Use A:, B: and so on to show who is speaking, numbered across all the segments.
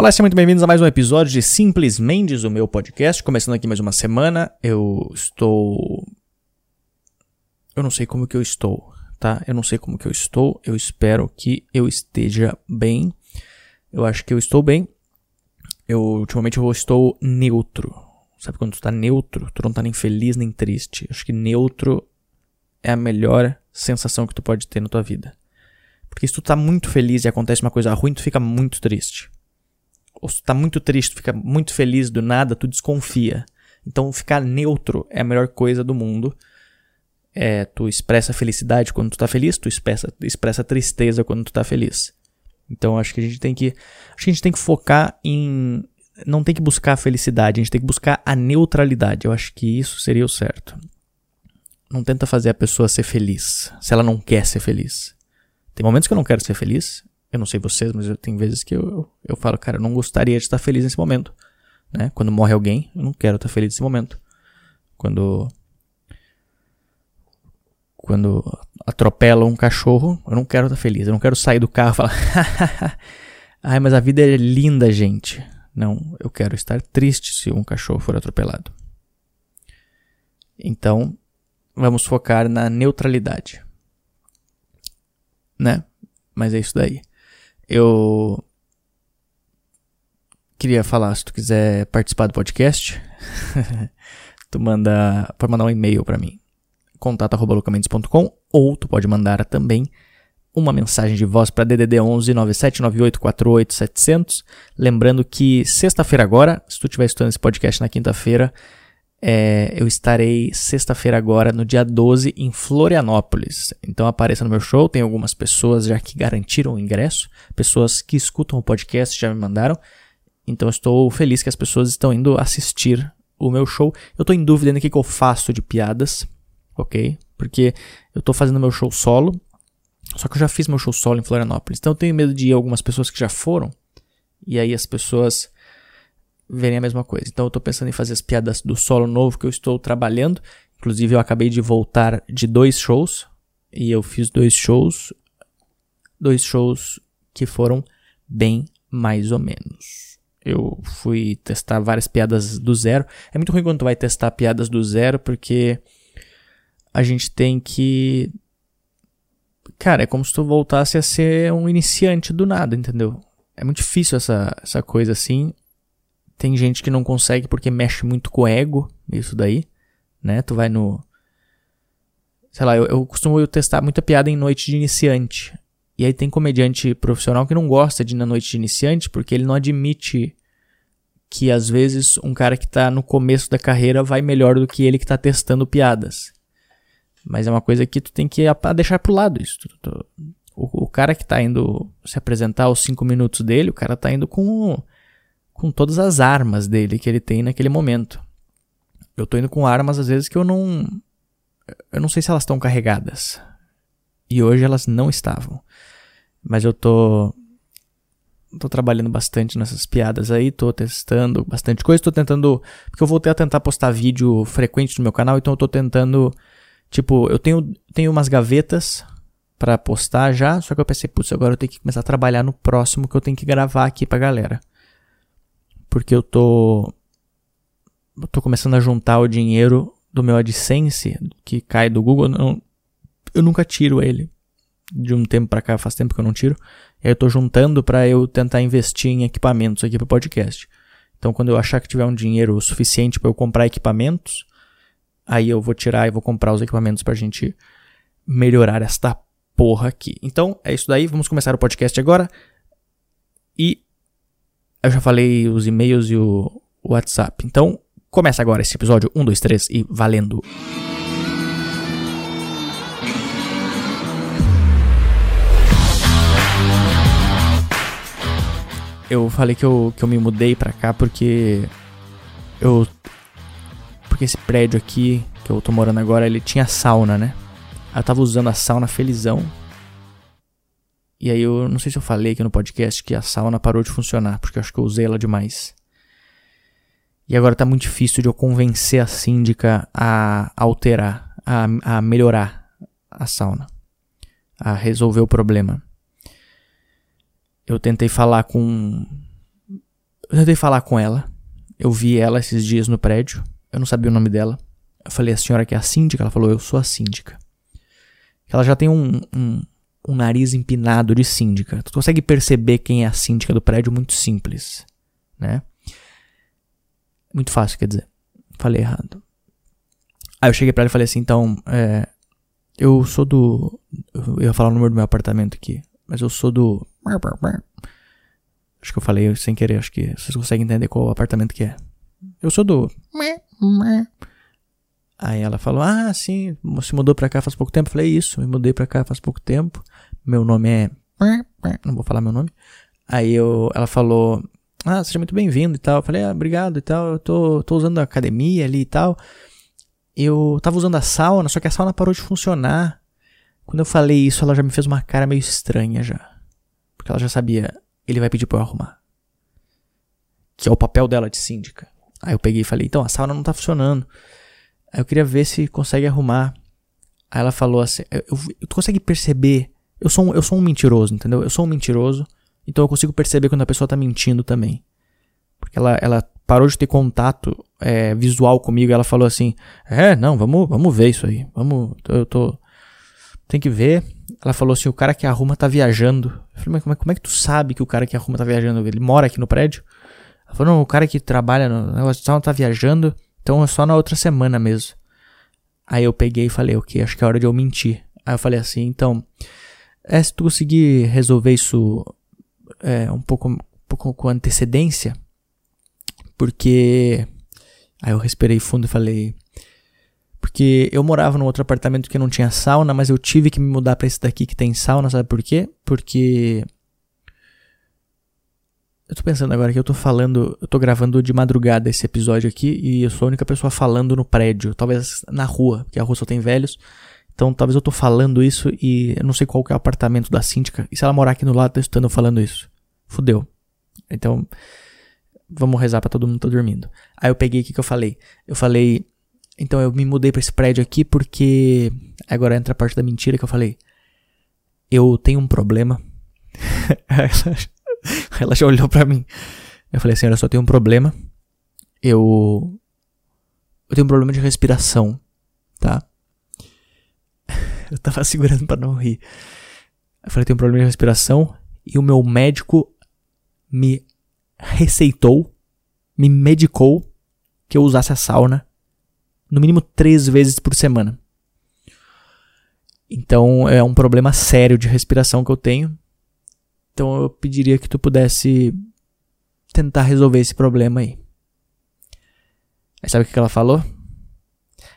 A: Olá, sejam muito bem-vindos a mais um episódio de Simples Mendes, o meu podcast. Começando aqui mais uma semana, eu estou. Eu não sei como que eu estou, tá? Eu não sei como que eu estou. Eu espero que eu esteja bem. Eu acho que eu estou bem. Eu ultimamente eu estou neutro. Sabe quando tu tá neutro? Tu não tá nem feliz nem triste. Acho que neutro é a melhor sensação que tu pode ter na tua vida. Porque se tu tá muito feliz e acontece uma coisa ruim, tu fica muito triste ou se tu tá muito triste, fica muito feliz do nada, tu desconfia. Então ficar neutro é a melhor coisa do mundo. É, tu expressa felicidade quando tu tá feliz, tu expressa, expressa tristeza quando tu tá feliz. Então acho que a gente tem que acho que a gente tem que focar em não tem que buscar a felicidade, a gente tem que buscar a neutralidade. Eu acho que isso seria o certo. Não tenta fazer a pessoa ser feliz, se ela não quer ser feliz. Tem momentos que eu não quero ser feliz, eu não sei vocês, mas eu, tem vezes que eu, eu, eu falo, cara, eu não gostaria de estar feliz nesse momento. Né? Quando morre alguém, eu não quero estar feliz nesse momento. Quando. Quando atropela um cachorro, eu não quero estar feliz. Eu não quero sair do carro e falar. Ai, mas a vida é linda, gente. Não, eu quero estar triste se um cachorro for atropelado. Então, vamos focar na neutralidade. Né? Mas é isso daí. Eu queria falar, se tu quiser participar do podcast, tu manda, pode mandar um e-mail para mim, contato@locamentos.com ou tu pode mandar também uma mensagem de voz para DDD 11 9798 700. Lembrando que sexta-feira agora, se tu estiver estudando esse podcast na quinta-feira, é, eu estarei sexta-feira agora, no dia 12, em Florianópolis. Então apareça no meu show, tem algumas pessoas já que garantiram o ingresso, pessoas que escutam o podcast já me mandaram. Então estou feliz que as pessoas estão indo assistir o meu show. Eu estou em dúvida no que, que eu faço de piadas, ok? Porque eu estou fazendo meu show solo, só que eu já fiz meu show solo em Florianópolis. Então eu tenho medo de ir algumas pessoas que já foram, e aí as pessoas verem a mesma coisa. Então eu estou pensando em fazer as piadas do solo novo que eu estou trabalhando. Inclusive eu acabei de voltar de dois shows e eu fiz dois shows, dois shows que foram bem mais ou menos. Eu fui testar várias piadas do zero. É muito ruim quando tu vai testar piadas do zero porque a gente tem que Cara, é como se tu voltasse a ser um iniciante do nada, entendeu? É muito difícil essa, essa coisa assim. Tem gente que não consegue porque mexe muito com o ego, isso daí, né? Tu vai no. Sei lá, eu, eu costumo testar muita piada em noite de iniciante. E aí tem comediante profissional que não gosta de ir na noite de iniciante porque ele não admite que às vezes um cara que tá no começo da carreira vai melhor do que ele que tá testando piadas. Mas é uma coisa que tu tem que deixar pro lado isso. O, o cara que tá indo se apresentar os cinco minutos dele, o cara tá indo com com todas as armas dele que ele tem naquele momento. Eu tô indo com armas às vezes que eu não eu não sei se elas estão carregadas. E hoje elas não estavam. Mas eu tô tô trabalhando bastante nessas piadas aí, tô testando bastante coisa, tô tentando, porque eu voltei a tentar postar vídeo frequente no meu canal, então eu tô tentando, tipo, eu tenho tenho umas gavetas para postar já, só que eu pensei, putz, agora eu tenho que começar a trabalhar no próximo que eu tenho que gravar aqui pra galera porque eu tô eu tô começando a juntar o dinheiro do meu AdSense que cai do Google, não, eu nunca tiro ele. De um tempo para cá, faz tempo que eu não tiro. E aí eu tô juntando para eu tentar investir em equipamentos aqui pro podcast. Então, quando eu achar que tiver um dinheiro suficiente para eu comprar equipamentos, aí eu vou tirar e vou comprar os equipamentos pra gente melhorar esta porra aqui. Então, é isso daí. Vamos começar o podcast agora. E eu já falei os e-mails e o WhatsApp. Então, começa agora esse episódio 1, 2, 3 e valendo! Eu falei que eu, que eu me mudei pra cá porque eu. Porque esse prédio aqui que eu tô morando agora, ele tinha sauna, né? Eu tava usando a sauna felizão. E aí eu não sei se eu falei aqui no podcast que a sauna parou de funcionar, porque eu acho que eu usei ela demais. E agora tá muito difícil de eu convencer a síndica a alterar, a, a melhorar a sauna, a resolver o problema. Eu tentei falar com Eu tentei falar com ela. Eu vi ela esses dias no prédio. Eu não sabia o nome dela. Eu falei, a senhora que é a síndica? Ela falou, eu sou a síndica. Ela já tem um, um, um nariz empinado de síndica. Tu consegue perceber quem é a síndica do prédio muito simples, né? Muito fácil, quer dizer. Falei errado. Aí eu cheguei pra ela e falei assim, então, é, eu sou do. Eu ia falar o número do meu apartamento aqui, mas eu sou do. Acho que eu falei sem querer, acho que vocês conseguem entender qual apartamento que é. Eu sou do. Aí ela falou: Ah, sim, se mudou pra cá faz pouco tempo. Eu falei: Isso, me mudei pra cá faz pouco tempo. Meu nome é. Não vou falar meu nome. Aí eu, ela falou: Ah, seja muito bem-vindo e tal. Eu falei: Ah, obrigado e tal. Eu tô, tô usando a academia ali e tal. Eu tava usando a sauna, só que a sauna parou de funcionar. Quando eu falei isso, ela já me fez uma cara meio estranha já. Porque ela já sabia, ele vai pedir pra eu arrumar. Que é o papel dela de síndica. Aí eu peguei e falei, então, a sauna não tá funcionando. Aí eu queria ver se consegue arrumar. Aí ela falou assim, eu, eu, tu consegue perceber? Eu sou, um, eu sou um mentiroso, entendeu? Eu sou um mentiroso, então eu consigo perceber quando a pessoa tá mentindo também. Porque ela, ela parou de ter contato é, visual comigo. Ela falou assim: É, não, vamos, vamos ver isso aí. Vamos, eu tô. Tem que ver. Ela falou assim: o cara que arruma tá viajando. Eu falei, mas como é, como é que tu sabe que o cara que arruma tá viajando? Ele mora aqui no prédio? Ela falou: não, o cara que trabalha no negócio de tá viajando, então é só na outra semana mesmo. Aí eu peguei e falei: ok, acho que é hora de eu mentir. Aí eu falei assim: então, é, se tu conseguir resolver isso é, um pouco, um pouco com antecedência, porque. Aí eu respirei fundo e falei. Porque eu morava num outro apartamento que não tinha sauna, mas eu tive que me mudar para esse daqui que tem sauna, sabe por quê? Porque. Eu tô pensando agora que eu tô falando, eu tô gravando de madrugada esse episódio aqui e eu sou a única pessoa falando no prédio, talvez na rua, porque a rua só tem velhos. Então talvez eu tô falando isso e eu não sei qual que é o apartamento da síndica. E se ela morar aqui no lado, tá escutando falando isso. Fudeu. Então, vamos rezar para todo mundo tá dormindo. Aí eu peguei o que, que eu falei? Eu falei, então eu me mudei para esse prédio aqui porque agora entra a parte da mentira que eu falei. Eu tenho um problema. ela, já olhou para mim. Eu falei assim, olha, só tenho um problema. Eu eu tenho um problema de respiração, tá? Eu tava segurando para não rir. Eu falei, tenho um problema de respiração e o meu médico me receitou, me medicou que eu usasse a sauna no mínimo três vezes por semana. Então é um problema sério de respiração que eu tenho. Então eu pediria que tu pudesse tentar resolver esse problema aí. Aí sabe o que ela falou?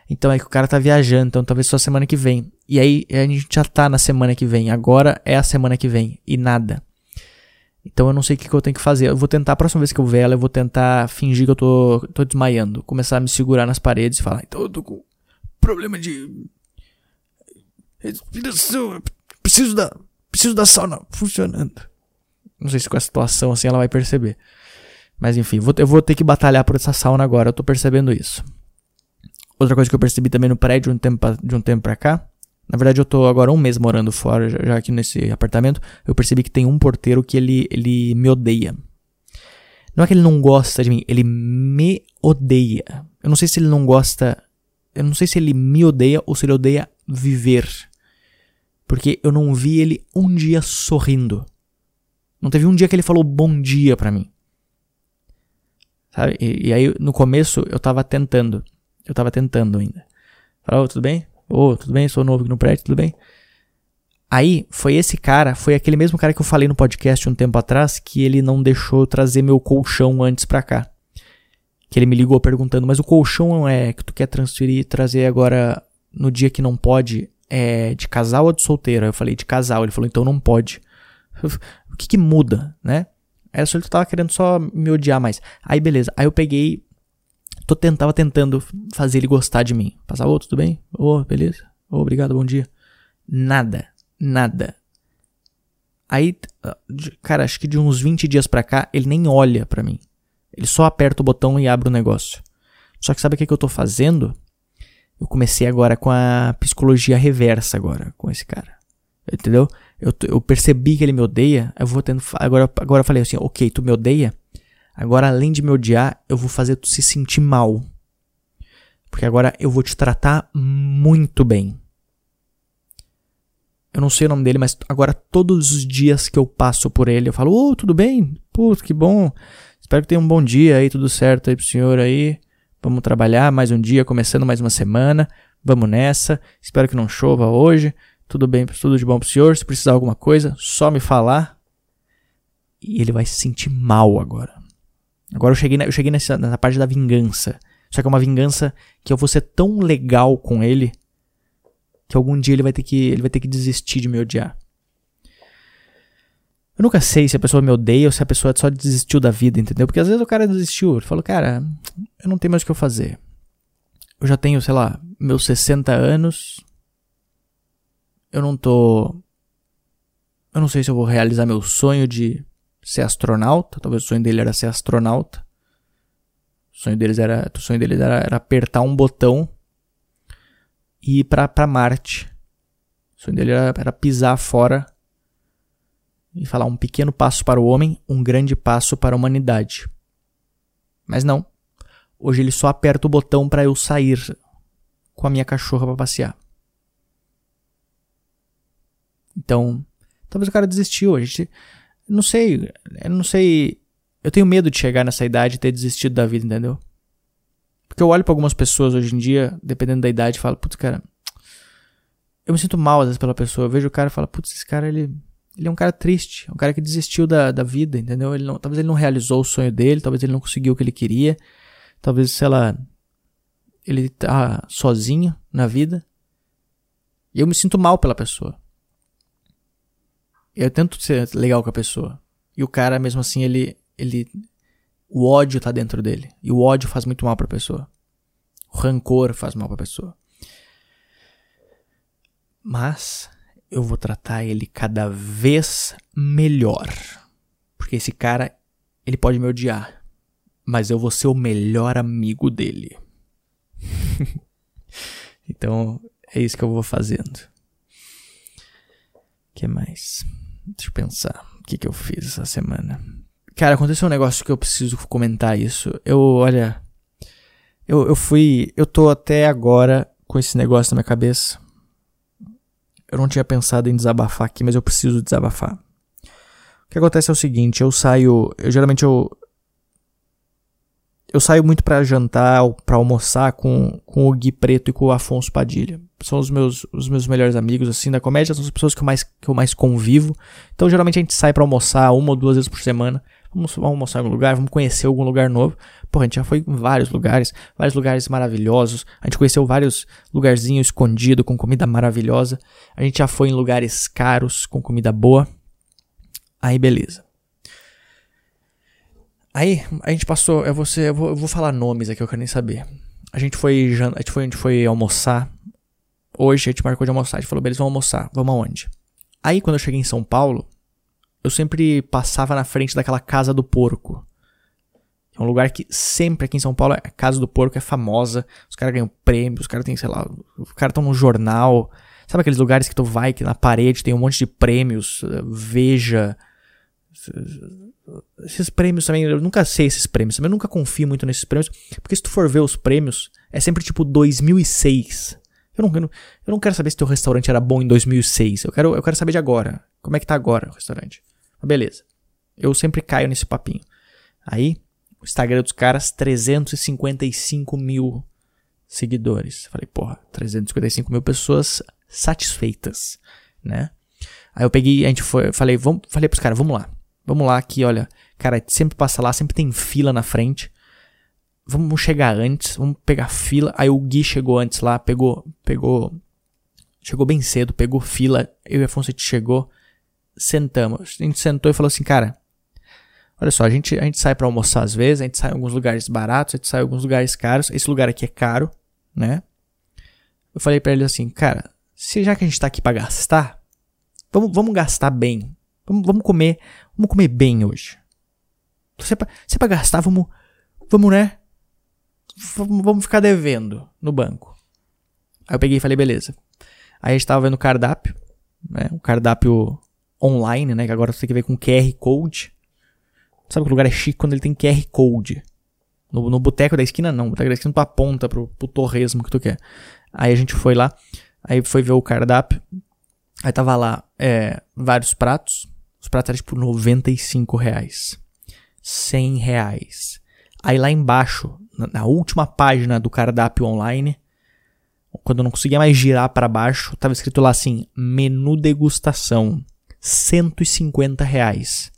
A: Então é que o cara tá viajando, então talvez só semana que vem. E aí a gente já tá na semana que vem. Agora é a semana que vem. E nada. Então eu não sei o que, que, eu tenho que fazer. Eu vou tentar, a próxima vez que eu ver ela, eu vou tentar fingir que eu tô, tô desmaiando. Começar a me segurar nas paredes e falar, então eu tô com problema de respiração. Preciso da, preciso da sauna funcionando. Não sei se com a situação assim ela vai perceber. Mas enfim, vou, eu vou ter que batalhar por essa sauna agora, eu tô percebendo isso. Outra coisa que eu percebi também no prédio um tempo, de um tempo pra cá na verdade, eu tô agora um mês morando fora, já aqui nesse apartamento. Eu percebi que tem um porteiro que ele, ele me odeia. Não é que ele não gosta de mim, ele me odeia. Eu não sei se ele não gosta. Eu não sei se ele me odeia ou se ele odeia viver. Porque eu não vi ele um dia sorrindo. Não teve um dia que ele falou bom dia pra mim. Sabe? E, e aí, no começo, eu tava tentando. Eu tava tentando ainda. Falou, tudo bem? Ô, oh, tudo bem? Sou novo aqui no prédio, tudo bem? Aí, foi esse cara, foi aquele mesmo cara que eu falei no podcast um tempo atrás, que ele não deixou eu trazer meu colchão antes pra cá. Que ele me ligou perguntando, mas o colchão é que tu quer transferir e trazer agora no dia que não pode, é de casal ou de solteiro? Eu falei, de casal. Ele falou, então não pode. O que que muda, né? Era só ele tava querendo só me odiar mais. Aí beleza. Aí eu peguei, tô tentava tentando fazer ele gostar de mim. Passar, ô, tudo bem? Ô, beleza? Ô, obrigado, bom dia. Nada, nada. Aí, cara, acho que de uns 20 dias pra cá, ele nem olha pra mim. Ele só aperta o botão e abre o negócio. Só que sabe o que, que eu tô fazendo? Eu comecei agora com a psicologia reversa agora, com esse cara. Entendeu? Eu, eu percebi que ele me odeia, eu vou tendo. Agora, agora eu falei assim, ok, tu me odeia? Agora, além de me odiar, eu vou fazer tu se sentir mal. Porque agora eu vou te tratar muito bem. Eu não sei o nome dele, mas agora todos os dias que eu passo por ele, eu falo: Ô, oh, tudo bem? Putz, que bom. Espero que tenha um bom dia aí, tudo certo aí pro senhor aí. Vamos trabalhar mais um dia, começando mais uma semana. Vamos nessa. Espero que não chova hoje. Tudo bem, tudo de bom pro senhor. Se precisar de alguma coisa, só me falar. E ele vai se sentir mal agora. Agora eu cheguei, na, eu cheguei nessa, nessa parte da vingança. Só que é uma vingança que eu vou ser tão legal com ele que algum dia ele vai ter que, ele vai ter que desistir de me odiar. Eu nunca sei se a pessoa me odeia ou se a pessoa só desistiu da vida, entendeu? Porque às vezes o cara desistiu. Ele falou, cara, eu não tenho mais o que eu fazer. Eu já tenho, sei lá, meus 60 anos. Eu não tô. Eu não sei se eu vou realizar meu sonho de ser astronauta. Talvez o sonho dele era ser astronauta. O sonho deles era, o sonho deles era, era apertar um botão e ir para Marte. O sonho dele era, era pisar fora e falar um pequeno passo para o homem, um grande passo para a humanidade. Mas não. Hoje ele só aperta o botão para eu sair com a minha cachorra para passear. Então, talvez o cara desistiu. A gente, não sei, eu não sei eu tenho medo de chegar nessa idade e ter desistido da vida, entendeu? Porque eu olho para algumas pessoas hoje em dia, dependendo da idade, e falo, putz, cara, eu me sinto mal às vezes pela pessoa. Eu vejo o cara e falo, putz, esse cara, ele, ele é um cara triste, um cara que desistiu da, da vida, entendeu? Ele não, talvez ele não realizou o sonho dele, talvez ele não conseguiu o que ele queria, talvez, sei lá, ele tá sozinho na vida. E eu me sinto mal pela pessoa. Eu tento ser legal com a pessoa. E o cara, mesmo assim, ele, ele o ódio tá dentro dele. E o ódio faz muito mal pra pessoa. O rancor faz mal pra pessoa. Mas eu vou tratar ele cada vez melhor. Porque esse cara, ele pode me odiar. Mas eu vou ser o melhor amigo dele. então, é isso que eu vou fazendo. O que mais? Deixa eu pensar. O que, que eu fiz essa semana? Cara, aconteceu um negócio que eu preciso comentar isso. Eu, olha. Eu, eu fui. Eu tô até agora com esse negócio na minha cabeça. Eu não tinha pensado em desabafar aqui, mas eu preciso desabafar. O que acontece é o seguinte, eu saio. Eu geralmente eu. Eu saio muito para jantar ou pra almoçar com, com o Gui Preto e com o Afonso Padilha. São os meus, os meus melhores amigos, assim, da comédia, são as pessoas que eu mais, que eu mais convivo. Então, geralmente a gente sai para almoçar uma ou duas vezes por semana. Vamos, vamos mostrar algum lugar, vamos conhecer algum lugar novo. Pô, a gente já foi em vários lugares, vários lugares maravilhosos. A gente conheceu vários lugarzinhos escondidos com comida maravilhosa. A gente já foi em lugares caros com comida boa. Aí, beleza. Aí, a gente passou. Eu vou, ser, eu vou, eu vou falar nomes aqui, eu quero nem saber. A gente foi, a gente foi, a gente foi almoçar. Hoje a gente marcou de almoçar. A gente falou, beleza, vamos almoçar. Vamos aonde? Aí, quando eu cheguei em São Paulo, eu sempre passava na frente daquela Casa do Porco. É um lugar que sempre aqui em São Paulo, a Casa do Porco é famosa. Os caras ganham prêmios, os caras têm, sei lá, os caras estão no jornal. Sabe aqueles lugares que tu vai, que na parede tem um monte de prêmios, eh, veja. Esses prêmios também, eu nunca sei esses prêmios, também eu nunca confio muito nesses prêmios, porque se tu for ver os prêmios, é sempre tipo 2006. Eu não, eu não, eu não quero saber se teu restaurante era bom em 2006, eu quero, eu quero saber de agora. Como é que tá agora o restaurante? Beleza. Eu sempre caio nesse papinho. Aí, o Instagram dos caras, 355 mil seguidores. Falei, porra, 355 mil pessoas satisfeitas, né? Aí eu peguei, a gente foi, falei, vamos, falei pros caras, vamos lá. Vamos lá aqui, olha, cara, sempre passa lá, sempre tem fila na frente. Vamos chegar antes, vamos pegar fila. Aí o Gui chegou antes lá, pegou, pegou, chegou bem cedo, pegou fila. Eu e Afonso a gente chegou sentamos. A gente sentou e falou assim, cara, olha só, a gente, a gente sai para almoçar às vezes, a gente sai em alguns lugares baratos, a gente sai em alguns lugares caros. Esse lugar aqui é caro, né? Eu falei para ele assim, cara, se já que a gente tá aqui para gastar, vamos, vamos gastar bem. Vamos, vamos comer, vamos comer bem hoje. Se é pra, se é pra gastar, vamos, vamos, né? Vamos, vamos ficar devendo no banco. Aí eu peguei e falei, beleza. Aí a gente tava vendo o cardápio, né? Um cardápio online, né? Que agora você tem que ver com QR Code. Sabe que lugar é chique quando ele tem QR Code. No, no boteco da esquina, não. boteco da esquina tu aponta pro, pro torresmo que tu quer. Aí a gente foi lá, aí foi ver o cardápio. Aí tava lá é, vários pratos. Os pratos eram tipo 95 reais. 100 reais. Aí lá embaixo, na, na última página do cardápio online, quando eu não conseguia mais girar para baixo, tava escrito lá assim: menu degustação, 150 reais.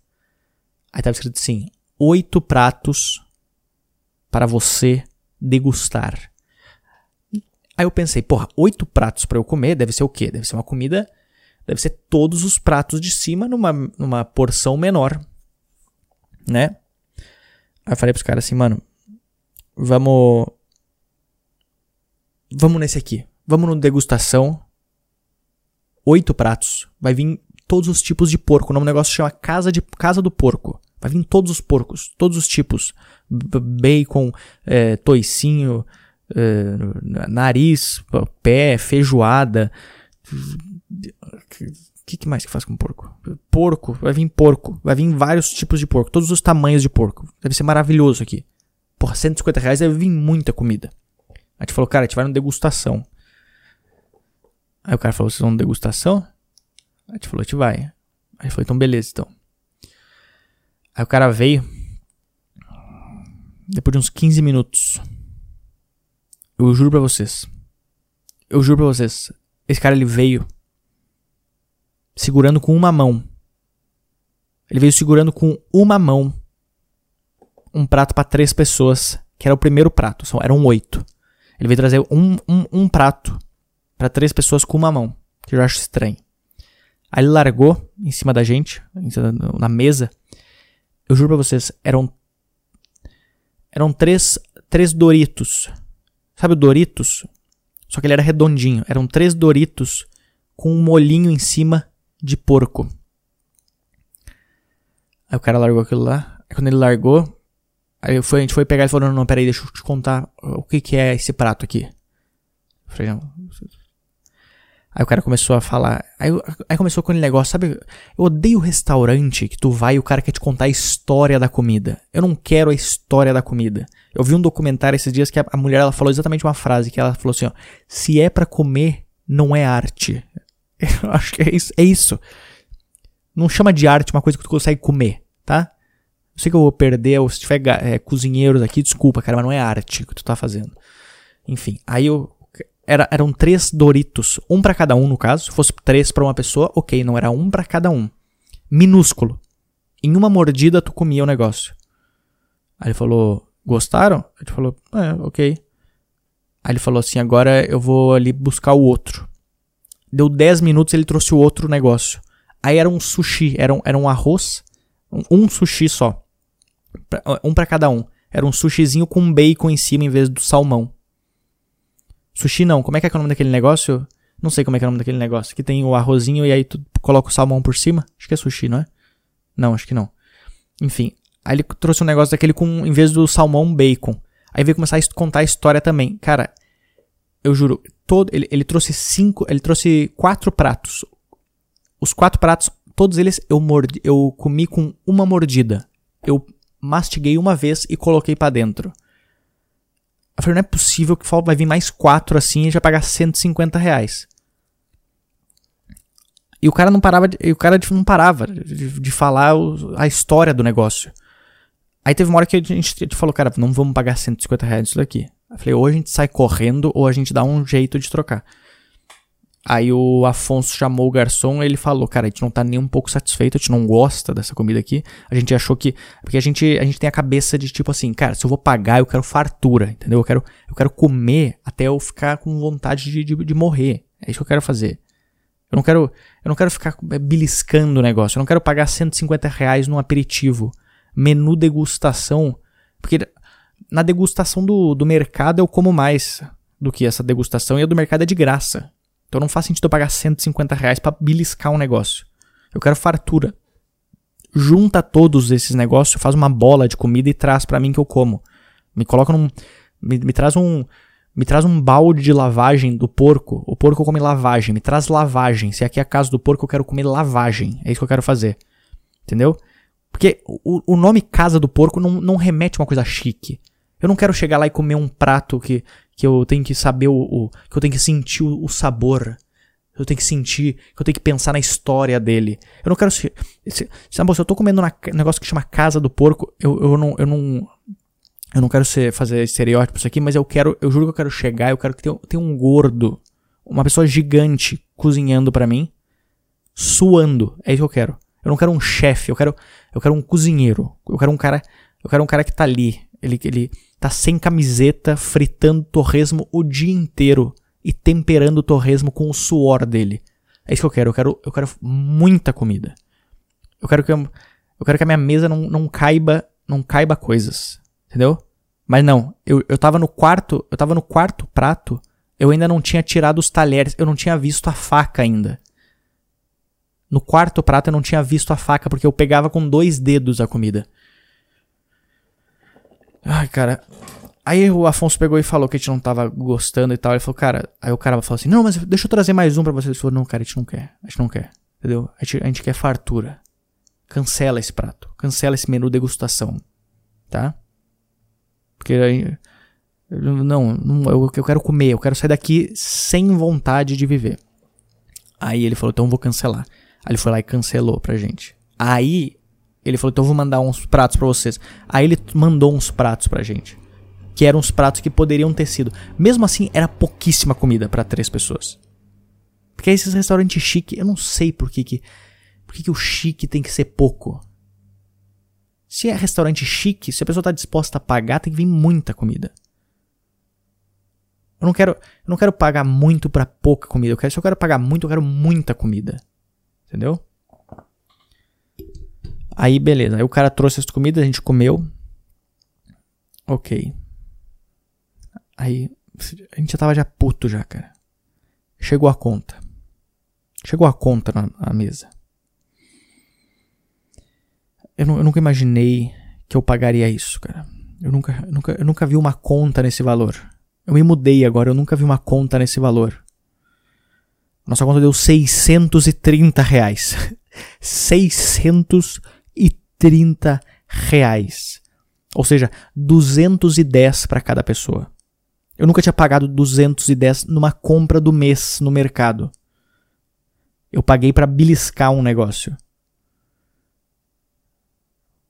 A: Aí tava escrito assim: oito pratos para você degustar. Aí eu pensei, porra, oito pratos para eu comer deve ser o quê? Deve ser uma comida, deve ser todos os pratos de cima numa, numa porção menor, né? Aí eu falei pros caras assim, mano, vamos Vamos nesse aqui. Vamos no degustação. Oito pratos. Vai vir todos os tipos de porco. O nome do negócio chama Casa, de, Casa do Porco. Vai vir todos os porcos, todos os tipos. B bacon, é, toicinho, é, nariz, pé, feijoada. O que, que, mais que faz com porco? Porco, vai vir porco. Vai vir vários tipos de porco, todos os tamanhos de porco. Deve ser maravilhoso aqui. Porra, 150 reais deve vir muita comida. A gente falou, cara, a gente vai na degustação. Aí o cara falou, vocês vão na degustação? A gente falou, a gente vai. Aí falou, então beleza, então. Aí o cara veio. Depois de uns 15 minutos. Eu juro pra vocês. Eu juro pra vocês. Esse cara ele veio segurando com uma mão. Ele veio segurando com uma mão um prato para três pessoas, que era o primeiro prato. São, eram oito. Ele veio trazer um, um, um prato para três pessoas com uma mão, que eu acho estranho. Aí ele largou em cima da gente, na mesa. Eu juro pra vocês, eram eram três, três Doritos. Sabe o Doritos? Só que ele era redondinho. Eram três Doritos com um molhinho em cima de porco. Aí o cara largou aquilo lá. Aí quando ele largou, Aí foi, a gente foi pegar e falou, não, não, peraí, deixa eu te contar o que, que é esse prato aqui. Eu falei, não. Aí o cara começou a falar. Aí, aí começou com aquele negócio, sabe? Eu odeio restaurante que tu vai e o cara quer te contar a história da comida. Eu não quero a história da comida. Eu vi um documentário esses dias que a, a mulher ela falou exatamente uma frase que ela falou assim, ó, se é para comer, não é arte. Eu acho que é isso, é isso. Não chama de arte uma coisa que tu consegue comer, tá? Eu sei que eu vou perder, ou se tiver é, cozinheiros aqui, desculpa, cara, mas não é arte que tu tá fazendo. Enfim, aí eu. Era, eram três Doritos, um para cada um no caso. Se fosse três para uma pessoa, ok, não era um para cada um. Minúsculo. Em uma mordida tu comia o negócio. Aí ele falou, gostaram? Gente falou, é, ok. Aí ele falou assim, agora eu vou ali buscar o outro. Deu 10 minutos ele trouxe o outro negócio. Aí era um sushi, era um, era um arroz, um, um sushi só um para cada um. Era um sushizinho com bacon em cima em vez do salmão. Sushi não, como é que é, é o nome daquele negócio? Não sei como é que é o nome daquele negócio. Que tem o arrozinho e aí tu coloca o salmão por cima. Acho que é sushi, não é? Não, acho que não. Enfim, aí ele trouxe um negócio daquele com, em vez do salmão, bacon. Aí veio começar a contar a história também. Cara, eu juro, todo, ele, ele trouxe cinco, ele trouxe quatro pratos. Os quatro pratos, todos eles eu mordi, eu comi com uma mordida. Eu mastiguei uma vez e coloquei para dentro. Eu falei, não é possível que vai vir mais quatro assim e já pagar 150 reais. E o cara não parava, de, o cara não parava de, de falar o, a história do negócio. Aí teve uma hora que a gente, falou, cara, não vamos pagar 150 reais isso daqui. Eu falei, ou a gente sai correndo ou a gente dá um jeito de trocar. Aí o Afonso chamou o garçom e ele falou: Cara, a gente não tá nem um pouco satisfeito, a gente não gosta dessa comida aqui. A gente achou que. Porque a gente, a gente tem a cabeça de tipo assim, cara, se eu vou pagar, eu quero fartura, entendeu? Eu quero, eu quero comer até eu ficar com vontade de, de, de morrer. É isso que eu quero fazer. Eu não quero, eu não quero ficar beliscando o negócio. Eu não quero pagar 150 reais num aperitivo. Menu degustação. Porque na degustação do, do mercado eu como mais do que essa degustação e a do mercado é de graça. Então não faz sentido eu pagar 150 reais pra beliscar um negócio. Eu quero fartura. Junta todos esses negócios, faz uma bola de comida e traz para mim que eu como. Me coloca num. Me, me, traz um. Me traz um balde de lavagem do porco. O porco come lavagem. Me traz lavagem. Se aqui é a casa do porco, eu quero comer lavagem. É isso que eu quero fazer. Entendeu? Porque o, o nome Casa do Porco não, não remete a uma coisa chique. Eu não quero chegar lá e comer um prato que, que eu tenho que saber o, o que eu tenho que sentir o, o, sabor. Eu tenho que sentir, que eu tenho que pensar na história dele. Eu não quero se, se, se, se eu tô comendo um negócio que chama Casa do Porco, eu, eu não eu não eu não quero ser, fazer estereótipos aqui, mas eu quero, eu juro que eu quero chegar, eu quero que tenha, tenha um gordo, uma pessoa gigante cozinhando para mim, suando. É isso que eu quero. Eu não quero um chefe, eu quero, eu quero um cozinheiro. Eu quero um cara, eu quero um cara que tá ali, ele ele tá sem camiseta, fritando torresmo o dia inteiro e temperando o torresmo com o suor dele. É isso que eu quero. Eu quero, eu quero muita comida. Eu quero que eu, eu quero que a minha mesa não, não caiba, não caiba coisas. Entendeu? Mas não, eu, eu tava no quarto, eu tava no quarto prato, eu ainda não tinha tirado os talheres, eu não tinha visto a faca ainda. No quarto prato eu não tinha visto a faca porque eu pegava com dois dedos a comida. Ai, cara. Aí o Afonso pegou e falou que a gente não tava gostando e tal. Ele falou, cara. Aí o cara falou assim: Não, mas deixa eu trazer mais um pra você. Ele falou: Não, cara, a gente não quer. A gente não quer. Entendeu? A gente, a gente quer fartura. Cancela esse prato. Cancela esse menu degustação. Tá? Porque aí. Não, não eu, eu quero comer, eu quero sair daqui sem vontade de viver. Aí ele falou, então eu vou cancelar. Aí ele foi lá e cancelou pra gente. Aí ele falou, então eu vou mandar uns pratos pra vocês. Aí ele mandou uns pratos pra gente. Que eram uns pratos que poderiam ter sido. Mesmo assim, era pouquíssima comida para três pessoas. Porque esses restaurantes chique, eu não sei por que que, por que, que o chique tem que ser pouco. Se é restaurante chique, se a pessoa está disposta a pagar, tem que vir muita comida. Eu não quero, eu não quero pagar muito para pouca comida. Eu quero, se eu quero pagar muito, eu quero muita comida. Entendeu? Aí, beleza. Aí o cara trouxe as comidas, a gente comeu. Ok. Aí, a gente já tava já puto já, cara. Chegou a conta. Chegou a conta na, na mesa. Eu, eu, nunca imaginei que eu pagaria isso, cara. Eu nunca, eu nunca, eu nunca vi uma conta nesse valor. Eu me mudei agora, eu nunca vi uma conta nesse valor. Nossa conta deu 630 reais. 630 reais. Ou seja, 210 para cada pessoa. Eu nunca tinha pagado 210 numa compra do mês no mercado. Eu paguei para beliscar um negócio.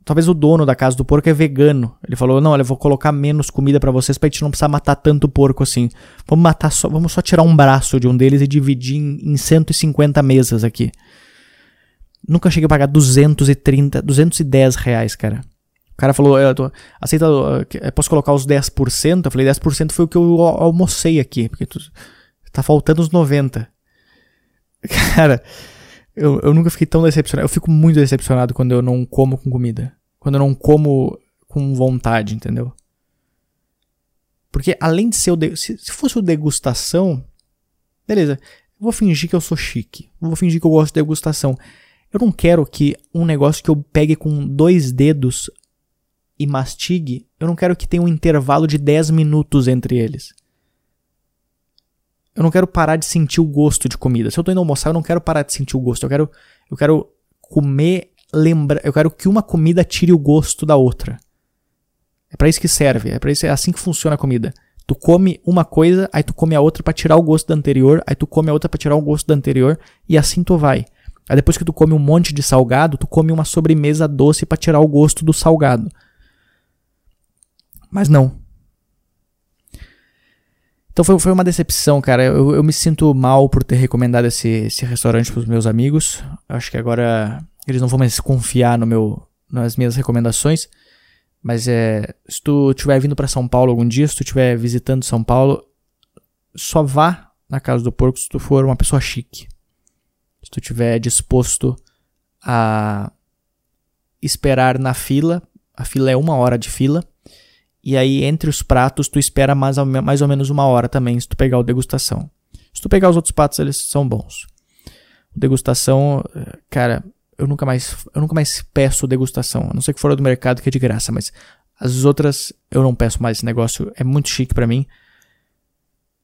A: Talvez o dono da casa do porco é vegano. Ele falou: "Não, olha, eu vou colocar menos comida para vocês pra gente não precisar matar tanto porco assim. Vamos matar só, vamos só tirar um braço de um deles e dividir em, em 150 mesas aqui." Nunca cheguei a pagar 230, 210 reais, cara. O cara falou, eu tô, aceita, eu posso colocar os 10%? Eu falei, 10% foi o que eu almocei aqui, porque tu, tá faltando os 90. Cara, eu, eu nunca fiquei tão decepcionado. Eu fico muito decepcionado quando eu não como com comida. Quando eu não como com vontade, entendeu? Porque além de ser o. De, se, se fosse o degustação. Beleza. Vou fingir que eu sou chique. Vou fingir que eu gosto de degustação. Eu não quero que um negócio que eu pegue com dois dedos e mastigue, eu não quero que tenha um intervalo de 10 minutos entre eles. Eu não quero parar de sentir o gosto de comida. Se eu tô indo almoçar, eu não quero parar de sentir o gosto. Eu quero, eu quero comer, lembra, eu quero que uma comida tire o gosto da outra. É para isso que serve, é para isso é assim que funciona a comida. Tu come uma coisa, aí tu come a outra para tirar o gosto da anterior, aí tu come a outra para tirar o gosto da anterior e assim tu vai. Aí depois que tu come um monte de salgado, tu come uma sobremesa doce para tirar o gosto do salgado. Mas não. Então foi, foi uma decepção, cara. Eu, eu me sinto mal por ter recomendado esse, esse restaurante para os meus amigos. Acho que agora eles não vão mais confiar no meu, nas minhas recomendações. Mas é, se tu estiver vindo para São Paulo algum dia, se tu estiver visitando São Paulo, só vá na casa do porco se tu for uma pessoa chique. Se tu estiver disposto a esperar na fila, a fila é uma hora de fila e aí, entre os pratos, tu espera mais ou, mais ou menos uma hora também, se tu pegar o degustação. Se tu pegar os outros pratos, eles são bons. Degustação, eh, cara, eu nunca mais, eu nunca mais peço degustação. A não ser que fora do mercado que é de graça, mas as outras eu não peço mais esse negócio. É muito chique para mim.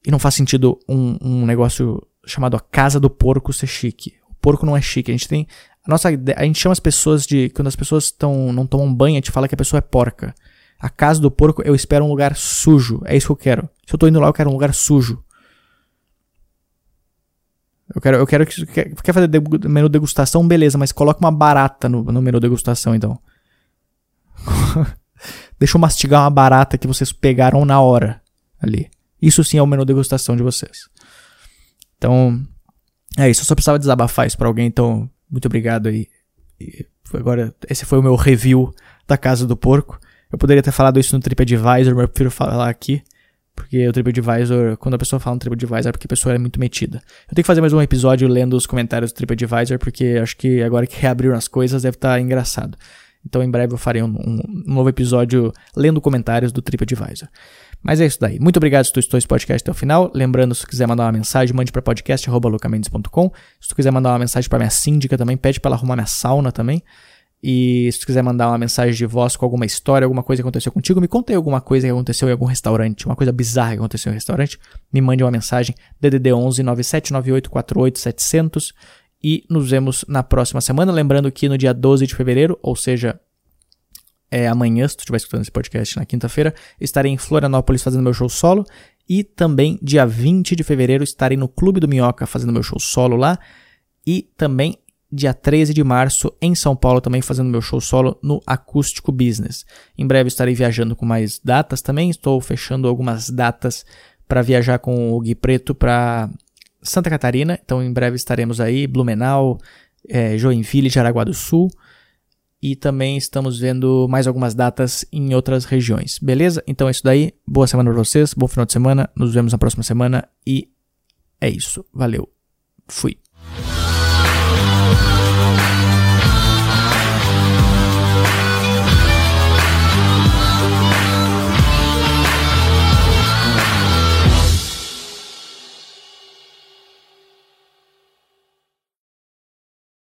A: E não faz sentido um, um negócio chamado a Casa do Porco ser chique. O porco não é chique. A gente tem. A, nossa, a gente chama as pessoas de. Quando as pessoas tão, não tomam banho, a gente fala que a pessoa é porca. A casa do porco, eu espero um lugar sujo. É isso que eu quero. Se eu tô indo lá, eu quero um lugar sujo. Eu quero, eu quero que. Quer, quer fazer menu degustação? Beleza, mas coloca uma barata no, no menu degustação, então. Deixa eu mastigar uma barata que vocês pegaram na hora ali. Isso sim é o menu degustação de vocês. Então, é isso. Eu só precisava desabafar isso pra alguém, então, muito obrigado aí. E agora, esse foi o meu review da Casa do Porco. Eu poderia ter falado isso no TripAdvisor, mas eu prefiro falar aqui. Porque o TripAdvisor, quando a pessoa fala no TripAdvisor, é porque a pessoa é muito metida. Eu tenho que fazer mais um episódio lendo os comentários do TripAdvisor, porque acho que agora que reabriram as coisas deve estar tá engraçado. Então em breve eu farei um, um, um novo episódio lendo comentários do TripAdvisor. Mas é isso daí. Muito obrigado se tu estou esse podcast até o final. Lembrando, se tu quiser mandar uma mensagem, mande para podcast.lucamendes.com. Se tu quiser mandar uma mensagem para minha síndica também, pede para ela arrumar minha sauna também. E se tu quiser mandar uma mensagem de voz com alguma história, alguma coisa que aconteceu contigo, me conta aí alguma coisa que aconteceu em algum restaurante, uma coisa bizarra que aconteceu em um restaurante, me mande uma mensagem DDD 11 9798 48 700 e nos vemos na próxima semana, lembrando que no dia 12 de fevereiro, ou seja, é amanhã, se tu estiver escutando esse podcast na quinta-feira, estarei em Florianópolis fazendo meu show solo e também dia 20 de fevereiro estarei no Clube do Minhoca fazendo meu show solo lá e também dia 13 de março, em São Paulo, também fazendo meu show solo no Acústico Business. Em breve estarei viajando com mais datas também, estou fechando algumas datas para viajar com o Gui Preto para Santa Catarina, então em breve estaremos aí, Blumenau, é, Joinville, Jaraguá do Sul, e também estamos vendo mais algumas datas em outras regiões, beleza? Então é isso daí, boa semana para vocês, bom final de semana, nos vemos na próxima semana e é isso, valeu, fui.